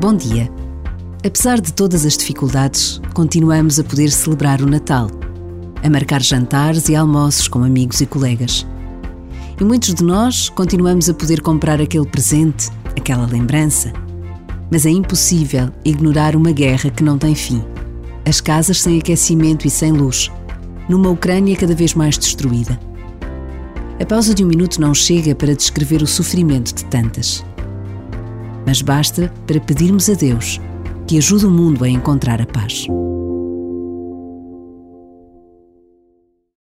Bom dia. Apesar de todas as dificuldades, continuamos a poder celebrar o Natal, a marcar jantares e almoços com amigos e colegas. E muitos de nós continuamos a poder comprar aquele presente, aquela lembrança. Mas é impossível ignorar uma guerra que não tem fim. As casas sem aquecimento e sem luz, numa Ucrânia cada vez mais destruída. A pausa de um minuto não chega para descrever o sofrimento de tantas mas basta para pedirmos a Deus que ajude o mundo a encontrar a paz.